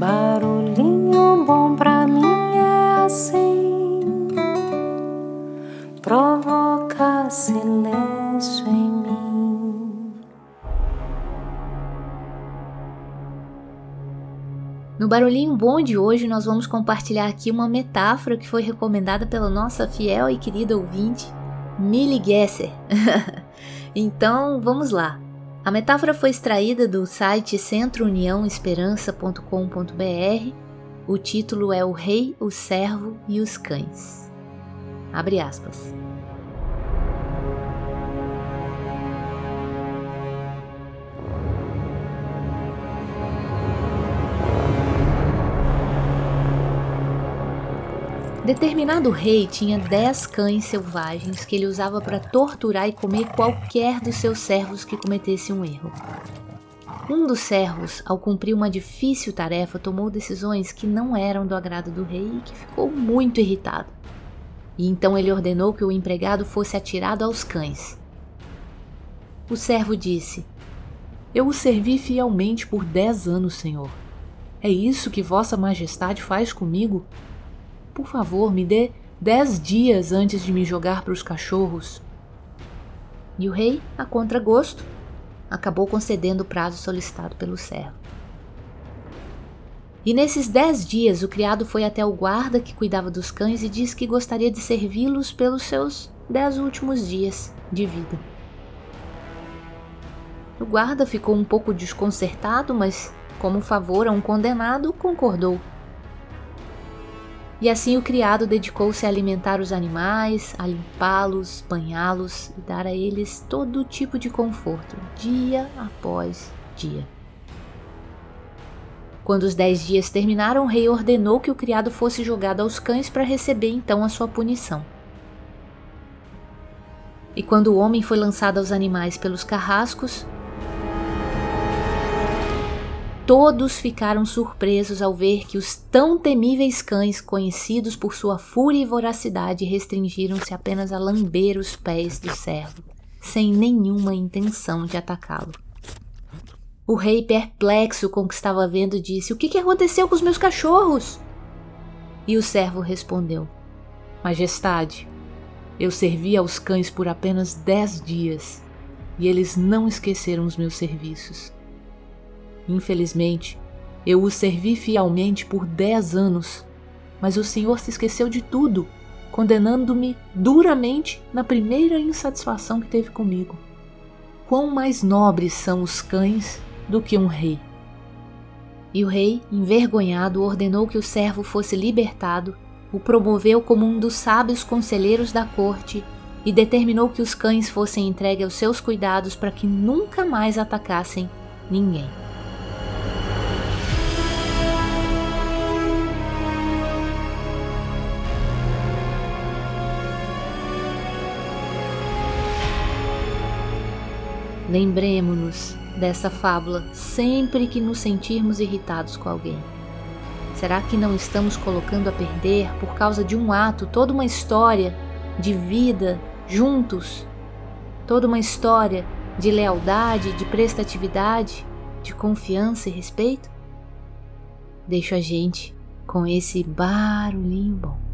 Barulhinho bom pra mim é assim, provoca silêncio em mim. No Barulhinho Bom de hoje, nós vamos compartilhar aqui uma metáfora que foi recomendada pela nossa fiel e querida ouvinte, Millie Gesser. então, vamos lá. A metáfora foi extraída do site centrouniãoesperança.com.br. O título é O Rei, o Servo e os Cães. Abre aspas. Determinado rei tinha dez cães selvagens que ele usava para torturar e comer qualquer dos seus servos que cometesse um erro. Um dos servos, ao cumprir uma difícil tarefa, tomou decisões que não eram do agrado do rei e que ficou muito irritado. E então ele ordenou que o empregado fosse atirado aos cães. O servo disse: Eu o servi fielmente por dez anos, senhor. É isso que Vossa Majestade faz comigo? Por favor, me dê dez dias antes de me jogar para os cachorros. E o rei, a contragosto, acabou concedendo o prazo solicitado pelo servo. E nesses dez dias o criado foi até o guarda que cuidava dos cães e disse que gostaria de servi-los pelos seus dez últimos dias de vida. O guarda ficou um pouco desconcertado, mas, como favor a um condenado, concordou. E assim o criado dedicou-se a alimentar os animais, a limpá-los, banhá-los e dar a eles todo tipo de conforto, dia após dia. Quando os dez dias terminaram, o rei ordenou que o criado fosse jogado aos cães para receber então a sua punição. E quando o homem foi lançado aos animais pelos carrascos, Todos ficaram surpresos ao ver que os tão temíveis cães, conhecidos por sua fúria e voracidade, restringiram-se apenas a lamber os pés do servo, sem nenhuma intenção de atacá-lo. O rei, perplexo com o que estava vendo, disse: O que, aconteceu com os meus cachorros? E o servo respondeu: Majestade, eu servi aos cães por apenas dez dias e eles não esqueceram os meus serviços. Infelizmente, eu o servi fielmente por dez anos, mas o Senhor se esqueceu de tudo, condenando-me duramente na primeira insatisfação que teve comigo. Quão mais nobres são os cães do que um rei? E o rei, envergonhado, ordenou que o servo fosse libertado, o promoveu como um dos sábios conselheiros da corte e determinou que os cães fossem entregues aos seus cuidados para que nunca mais atacassem ninguém. Lembremos-nos dessa fábula sempre que nos sentirmos irritados com alguém. Será que não estamos colocando a perder, por causa de um ato, toda uma história de vida juntos? Toda uma história de lealdade, de prestatividade, de confiança e respeito? Deixo a gente com esse barulhinho bom.